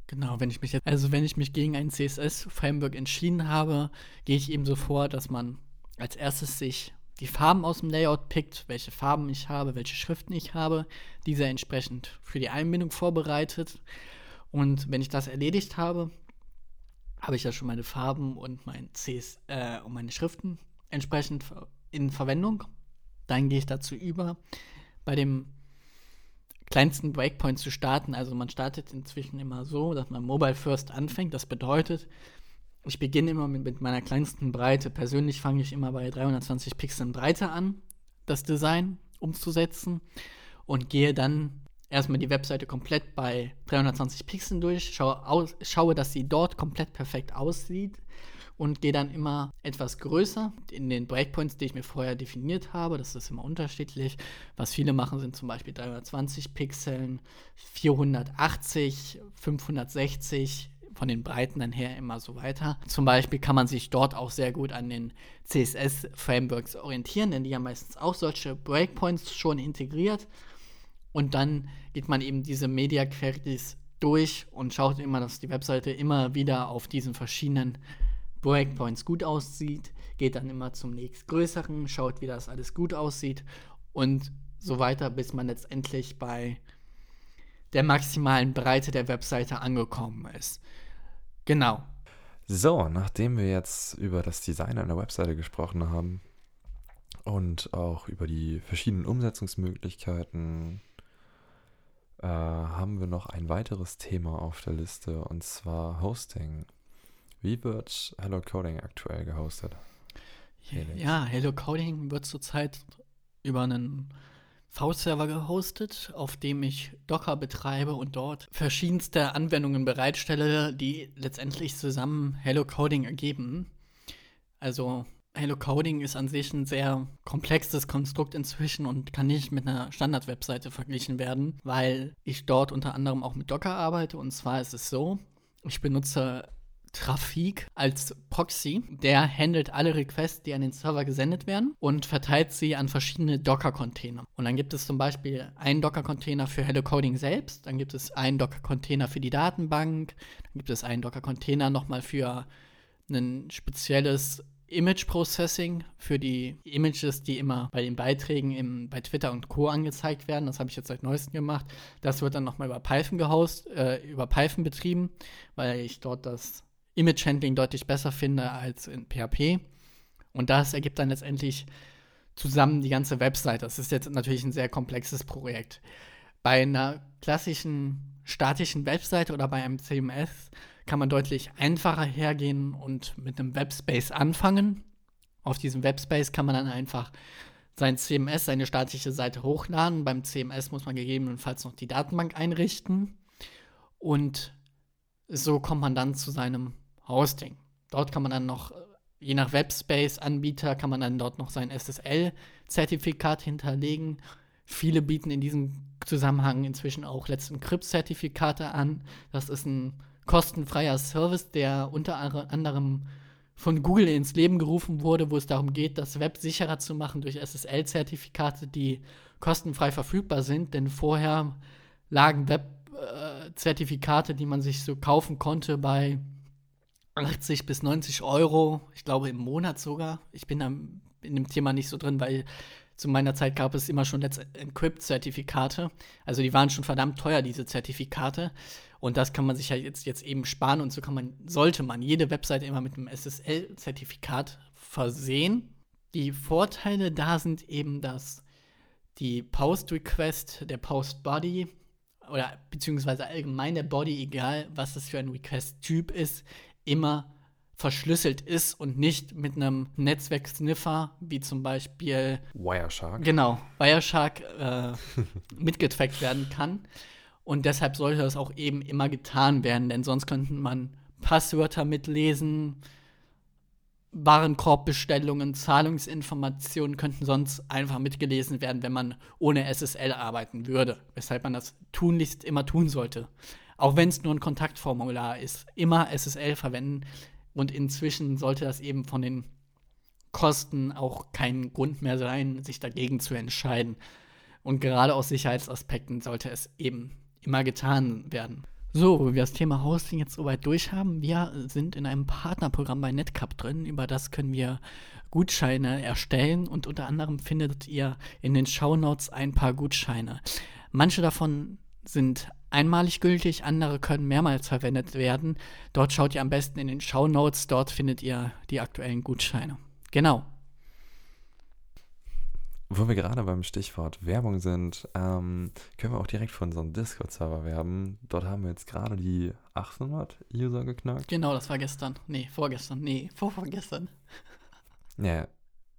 Genau, wenn ich mich jetzt, also wenn ich mich gegen ein CSS-Framework entschieden habe, gehe ich eben so vor, dass man als erstes sich die Farben aus dem Layout pickt, welche Farben ich habe, welche Schriften ich habe, diese entsprechend für die Einbindung vorbereitet. Und wenn ich das erledigt habe, habe ich ja schon meine Farben und, mein CS, äh, und meine Schriften entsprechend in Verwendung. Dann gehe ich dazu über, bei dem kleinsten Breakpoint zu starten. Also man startet inzwischen immer so, dass man Mobile First anfängt. Das bedeutet, ich beginne immer mit, mit meiner kleinsten Breite. Persönlich fange ich immer bei 320 Pixeln Breite an, das Design umzusetzen und gehe dann erstmal die Webseite komplett bei 320 Pixeln durch, schaue, aus, schaue, dass sie dort komplett perfekt aussieht und gehe dann immer etwas größer in den Breakpoints, die ich mir vorher definiert habe. Das ist immer unterschiedlich. Was viele machen, sind zum Beispiel 320 Pixeln, 480, 560 von den Breiten dann her immer so weiter. Zum Beispiel kann man sich dort auch sehr gut an den CSS-Frameworks orientieren, denn die haben meistens auch solche Breakpoints schon integriert. Und dann geht man eben diese Media Queries durch und schaut immer, dass die Webseite immer wieder auf diesen verschiedenen Breakpoints gut aussieht, geht dann immer zum nächstgrößeren, schaut, wie das alles gut aussieht und so weiter, bis man letztendlich bei der maximalen Breite der Webseite angekommen ist. Genau. So, nachdem wir jetzt über das Design einer Webseite gesprochen haben und auch über die verschiedenen Umsetzungsmöglichkeiten, äh, haben wir noch ein weiteres Thema auf der Liste und zwar Hosting. Wie wird Hello Coding aktuell gehostet? Felix? Ja, Hello Coding wird zurzeit über einen V-Server gehostet, auf dem ich Docker betreibe und dort verschiedenste Anwendungen bereitstelle, die letztendlich zusammen Hello Coding ergeben. Also Hello Coding ist an sich ein sehr komplexes Konstrukt inzwischen und kann nicht mit einer Standard-Webseite verglichen werden, weil ich dort unter anderem auch mit Docker arbeite. Und zwar ist es so, ich benutze Trafik als Proxy. Der handelt alle Requests, die an den Server gesendet werden und verteilt sie an verschiedene Docker-Container. Und dann gibt es zum Beispiel einen Docker-Container für Hello Coding selbst, dann gibt es einen Docker-Container für die Datenbank, dann gibt es einen Docker-Container nochmal für ein spezielles Image Processing für die Images, die immer bei den Beiträgen im, bei Twitter und Co. angezeigt werden. Das habe ich jetzt seit neuestem gemacht. Das wird dann nochmal über Python gehost, äh, über Python betrieben, weil ich dort das Image-Handling deutlich besser finde als in PHP. Und das ergibt dann letztendlich zusammen die ganze Website. Das ist jetzt natürlich ein sehr komplexes Projekt. Bei einer klassischen statischen Website oder bei einem CMS kann man deutlich einfacher hergehen und mit einem Webspace anfangen. Auf diesem Webspace kann man dann einfach sein CMS, seine statische Seite hochladen. Beim CMS muss man gegebenenfalls noch die Datenbank einrichten. Und so kommt man dann zu seinem Hosting. Dort kann man dann noch, je nach Webspace-Anbieter, kann man dann dort noch sein SSL-Zertifikat hinterlegen. Viele bieten in diesem Zusammenhang inzwischen auch Let's Encrypt-Zertifikate an. Das ist ein kostenfreier Service, der unter anderem von Google ins Leben gerufen wurde, wo es darum geht, das Web sicherer zu machen durch SSL-Zertifikate, die kostenfrei verfügbar sind. Denn vorher lagen Web-Zertifikate, die man sich so kaufen konnte, bei 80 bis 90 Euro, ich glaube im Monat sogar. Ich bin da in dem Thema nicht so drin, weil zu meiner Zeit gab es immer schon Let's Encrypt-Zertifikate. Also die waren schon verdammt teuer, diese Zertifikate. Und das kann man sich ja jetzt, jetzt eben sparen und so kann man, sollte man jede Webseite immer mit einem SSL-Zertifikat versehen. Die Vorteile da sind eben, dass die Post-Request, der Post-Body oder beziehungsweise allgemein der Body, egal was das für ein Request-Typ ist, immer verschlüsselt ist und nicht mit einem Netzwerksniffer, wie zum Beispiel Wireshark. Genau, Wireshark äh, <laughs> mitgetrackt werden kann. Und deshalb sollte das auch eben immer getan werden, denn sonst könnte man Passwörter mitlesen, Warenkorbbestellungen, Zahlungsinformationen könnten sonst einfach mitgelesen werden, wenn man ohne SSL arbeiten würde, weshalb man das tunlichst immer tun sollte. Auch wenn es nur ein Kontaktformular ist, immer SSL verwenden und inzwischen sollte das eben von den Kosten auch kein Grund mehr sein, sich dagegen zu entscheiden. Und gerade aus Sicherheitsaspekten sollte es eben immer getan werden. So, wir das Thema Hosting jetzt soweit durch haben, wir sind in einem Partnerprogramm bei Netcup drin. Über das können wir Gutscheine erstellen und unter anderem findet ihr in den Shownotes ein paar Gutscheine. Manche davon sind einmalig gültig, andere können mehrmals verwendet werden. Dort schaut ihr am besten in den Shownotes, dort findet ihr die aktuellen Gutscheine. Genau. Wo wir gerade beim Stichwort Werbung sind, ähm, können wir auch direkt für unseren Discord-Server werben. Dort haben wir jetzt gerade die 800 User geknackt. Genau, das war gestern. Nee, vorgestern. Nee, <laughs> vorvorgestern. Ja,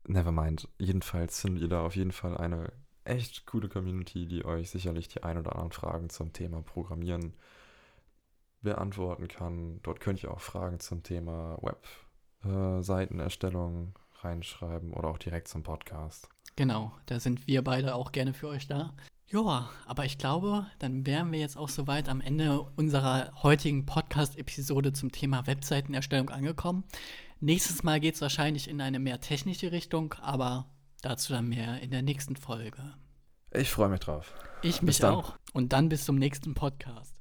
nevermind. Jedenfalls findet ihr da auf jeden Fall eine echt coole Community, die euch sicherlich die ein oder anderen Fragen zum Thema Programmieren beantworten kann. Dort könnt ihr auch Fragen zum Thema Webseitenerstellung äh, reinschreiben oder auch direkt zum Podcast. Genau, da sind wir beide auch gerne für euch da. Joa, aber ich glaube, dann wären wir jetzt auch soweit am Ende unserer heutigen Podcast-Episode zum Thema Webseitenerstellung angekommen. Nächstes Mal geht es wahrscheinlich in eine mehr technische Richtung, aber dazu dann mehr in der nächsten Folge. Ich freue mich drauf. Ich mich auch. Und dann bis zum nächsten Podcast.